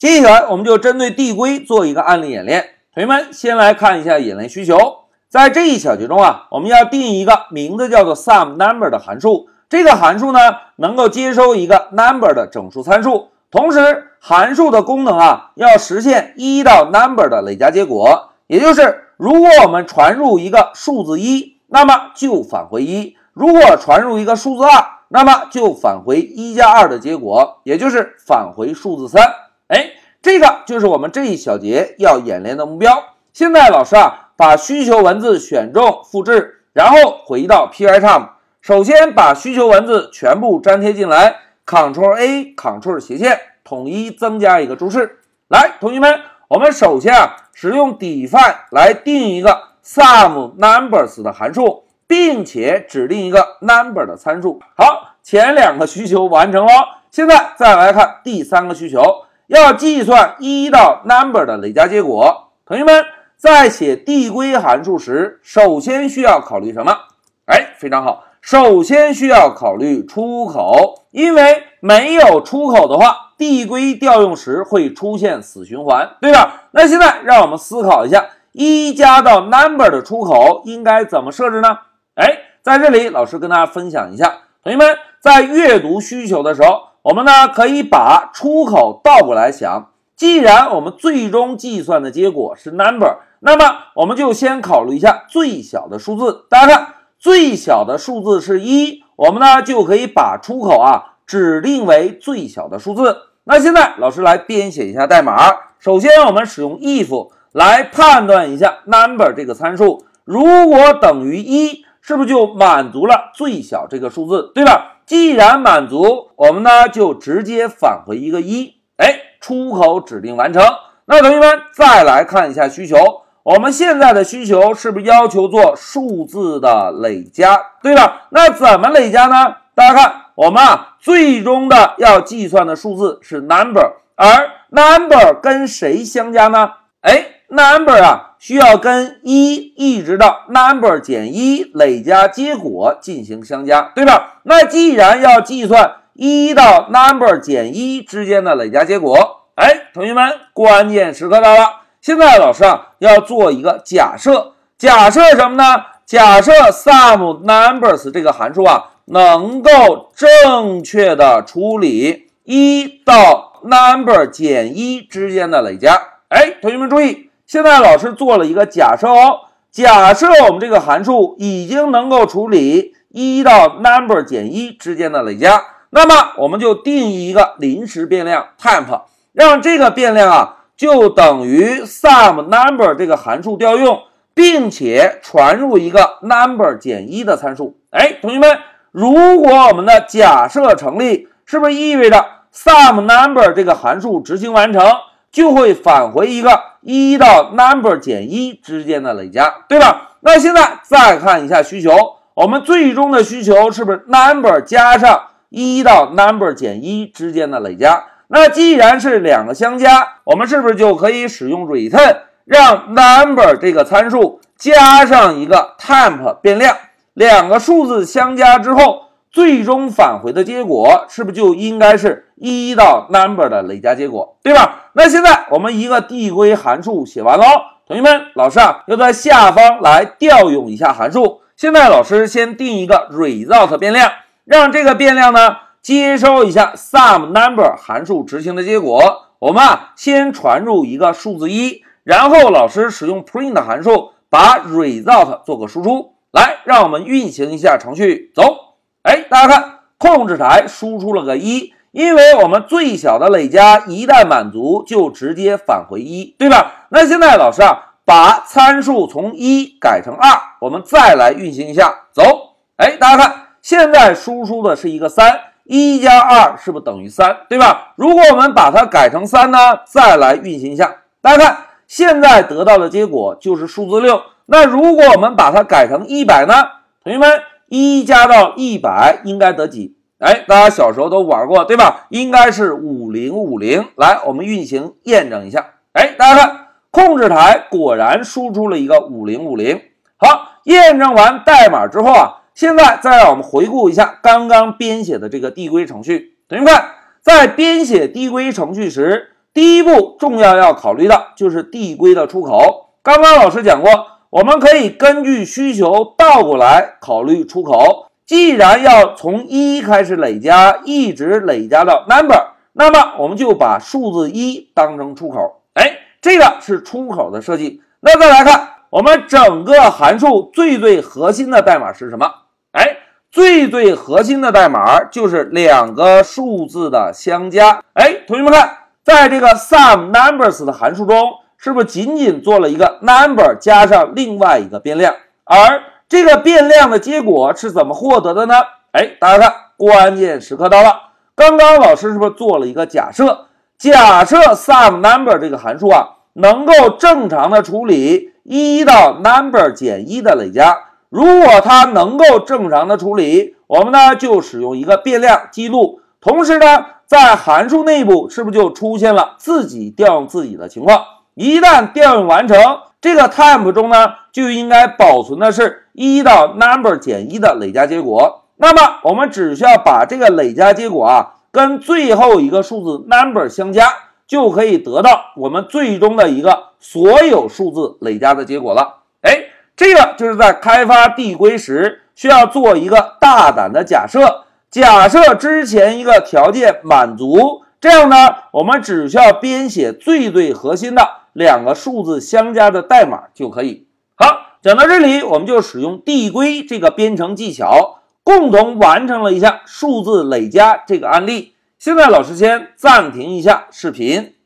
接下来我们就针对递归做一个案例演练。同学们先来看一下演练需求，在这一小节中啊，我们要定一个名字叫做 sum number 的函数，这个函数呢能够接收一个 number 的整数参数，同时函数的功能啊要实现一到 number 的累加结果，也就是如果我们传入一个数字一，那么就返回一；如果传入一个数字二，那么就返回一加二的结果，也就是返回数字三。哎，这个就是我们这一小节要演练的目标。现在老师啊，把需求文字选中复制，然后回到 Pycharm，首先把需求文字全部粘贴进来，Ctrl A，Ctrl 斜线，统一增加一个注释。来，同学们，我们首先啊，使用 define 来定一个 sum numbers 的函数，并且指定一个 number 的参数。好，前两个需求完成了，现在再来看第三个需求。要计算一到 number 的累加结果，同学们在写递归函数时，首先需要考虑什么？哎，非常好，首先需要考虑出口，因为没有出口的话，递归调用时会出现死循环，对吧？那现在让我们思考一下，一加到 number 的出口应该怎么设置呢？哎，在这里老师跟大家分享一下，同学们在阅读需求的时候。我们呢可以把出口倒过来想，既然我们最终计算的结果是 number，那么我们就先考虑一下最小的数字。大家看，最小的数字是一，我们呢就可以把出口啊指定为最小的数字。那现在老师来编写一下代码。首先，我们使用 if 来判断一下 number 这个参数，如果等于一，是不是就满足了最小这个数字，对吧？既然满足，我们呢就直接返回一个一，哎，出口指定完成。那同学们再来看一下需求，我们现在的需求是不是要求做数字的累加，对吧？那怎么累加呢？大家看，我们啊最终的要计算的数字是 number，而 number 跟谁相加呢？哎。Number 啊，需要跟一一直到 number 减一累加结果进行相加，对吧？那既然要计算一到 number 减一之间的累加结果，哎，同学们，关键时刻到了。现在老师啊要做一个假设，假设什么呢？假设 sum numbers 这个函数啊能够正确的处理一到 number 减一之间的累加。哎，同学们注意。现在老师做了一个假设哦，假设我们这个函数已经能够处理一到 number 减一之间的累加，那么我们就定义一个临时变量 temp，让这个变量啊就等于 sum number 这个函数调用，并且传入一个 number 减一的参数。哎，同学们，如果我们的假设成立，是不是意味着 sum number 这个函数执行完成？就会返回一个一到 number 减一之间的累加，对吧？那现在再看一下需求，我们最终的需求是不是 number 加上一到 number 减一之间的累加？那既然是两个相加，我们是不是就可以使用 return 让 number 这个参数加上一个 temp 变量，两个数字相加之后，最终返回的结果是不是就应该是？一到 number 的累加结果，对吧？那现在我们一个递归函数写完喽，同学们，老师啊要在下方来调用一下函数。现在老师先定一个 result 变量，让这个变量呢接收一下 sum number 函数执行的结果。我们啊先传入一个数字一，然后老师使用 print 函数把 result 做个输出。来，让我们运行一下程序，走。哎，大家看，控制台输出了个一。因为我们最小的累加一旦满足，就直接返回一，对吧？那现在老师啊，把参数从一改成二，我们再来运行一下，走。哎，大家看，现在输出的是一个三，一加二是不是等于三，对吧？如果我们把它改成三呢，再来运行一下，大家看，现在得到的结果就是数字六。那如果我们把它改成一百呢？同学们，一加到一百应该得几？哎，大家小时候都玩过，对吧？应该是五零五零。来，我们运行验证一下。哎，大家看，控制台果然输出了一个五零五零。好，验证完代码之后啊，现在再让我们回顾一下刚刚编写的这个递归程序。同学们看，在编写递归程序时，第一步重要要考虑的就是递归的出口。刚刚老师讲过，我们可以根据需求倒过来考虑出口。既然要从一开始累加，一直累加到 number，那么我们就把数字一当成出口。哎，这个是出口的设计。那再来看，我们整个函数最最核心的代码是什么？哎，最最核心的代码就是两个数字的相加。哎，同学们看。在这个 sum numbers 的函数中，是不是仅仅做了一个 number 加上另外一个变量？而这个变量的结果是怎么获得的呢？哎，大家看，关键时刻到了。刚刚老师是不是做了一个假设？假设 sum number 这个函数啊，能够正常的处理一到 number 减一的累加。如果它能够正常的处理，我们呢就使用一个变量记录，同时呢。在函数内部是不是就出现了自己调用自己的情况？一旦调用完成，这个 temp 中呢就应该保存的是一到 number 减一的累加结果。那么我们只需要把这个累加结果啊跟最后一个数字 number 相加，就可以得到我们最终的一个所有数字累加的结果了。哎，这个就是在开发递归时需要做一个大胆的假设。假设之前一个条件满足，这样呢，我们只需要编写最最核心的两个数字相加的代码就可以。讲到这里，我们就使用递归这个编程技巧，共同完成了一下数字累加这个案例。现在老师先暂停一下视频。